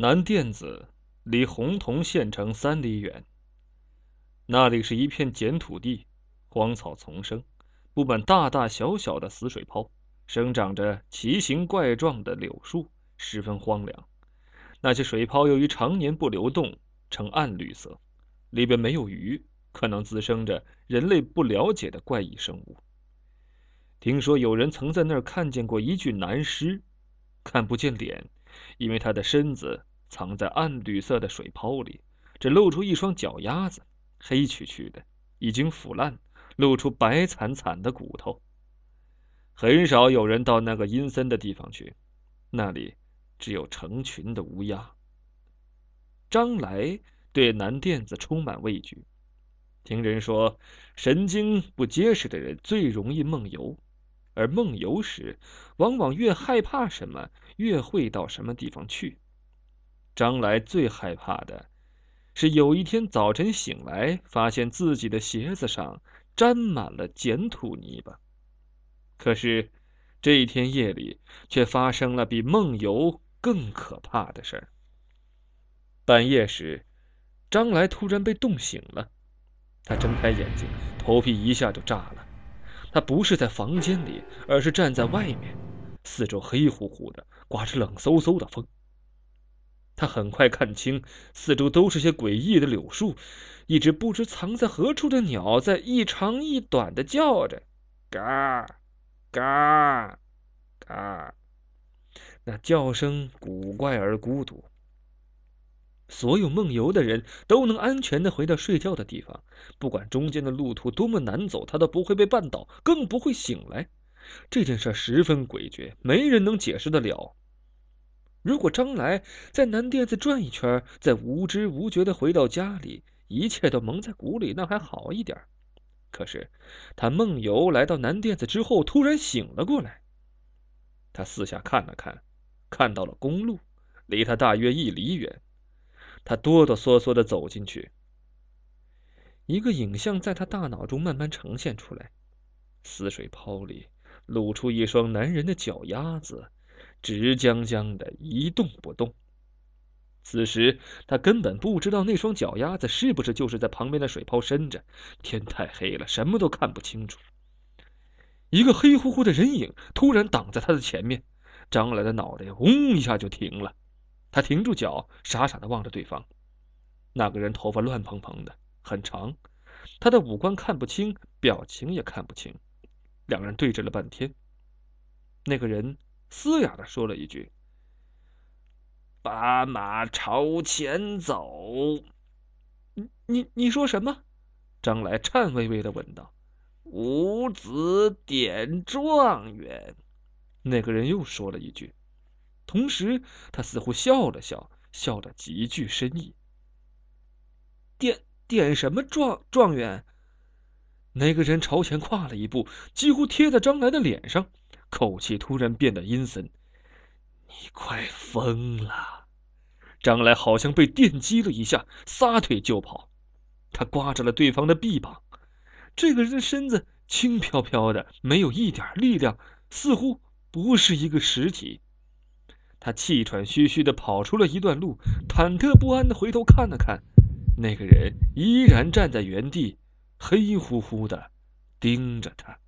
南甸子离洪洞县城三里远。那里是一片碱土地，荒草丛生，布满大大小小的死水泡，生长着奇形怪状的柳树，十分荒凉。那些水泡由于常年不流动，呈暗绿色，里边没有鱼，可能滋生着人类不了解的怪异生物。听说有人曾在那儿看见过一具男尸，看不见脸，因为他的身子。藏在暗绿色的水泡里，只露出一双脚丫子，黑黢黢的，已经腐烂，露出白惨惨的骨头。很少有人到那个阴森的地方去，那里只有成群的乌鸦。张来对南甸子充满畏惧，听人说，神经不结实的人最容易梦游，而梦游时，往往越害怕什么，越会到什么地方去。张来最害怕的，是有一天早晨醒来，发现自己的鞋子上沾满了碱土泥巴。可是，这一天夜里却发生了比梦游更可怕的事儿。半夜时，张来突然被冻醒了，他睁开眼睛，头皮一下就炸了。他不是在房间里，而是站在外面，四周黑乎乎的，刮着冷飕飕的风。他很快看清，四周都是些诡异的柳树，一只不知藏在何处的鸟在一长一短的叫着，嘎，嘎，嘎。那叫声古怪而孤独。所有梦游的人都能安全的回到睡觉的地方，不管中间的路途多么难走，他都不会被绊倒，更不会醒来。这件事十分诡谲，没人能解释得了。如果张来在南店子转一圈，再无知无觉的回到家里，一切都蒙在鼓里，那还好一点。可是他梦游来到南店子之后，突然醒了过来。他四下看了看，看到了公路，离他大约一里远。他哆哆嗦嗦的走进去。一个影像在他大脑中慢慢呈现出来：死水泡里露出一双男人的脚丫子。直僵僵的一动不动。此时他根本不知道那双脚丫子是不是就是在旁边的水泡伸着。天太黑了，什么都看不清楚。一个黑乎乎的人影突然挡在他的前面，张来的脑袋嗡一下就停了。他停住脚，傻傻的望着对方。那个人头发乱蓬蓬的，很长，他的五官看不清，表情也看不清。两人对峙了半天，那个人。嘶哑的说了一句：“把马朝前走。”你你你说什么？张来颤巍巍的问道。“五子点状元。”那个人又说了一句，同时他似乎笑了笑，笑得极具深意。“点点什么状状元？”那个人朝前跨了一步，几乎贴在张来的脸上。口气突然变得阴森，你快疯了！张来好像被电击了一下，撒腿就跑。他刮着了对方的臂膀。这个人的身子轻飘飘的，没有一点力量，似乎不是一个实体。他气喘吁吁的跑出了一段路，忐忑不安的回头看了看，那个人依然站在原地，黑乎乎的盯着他。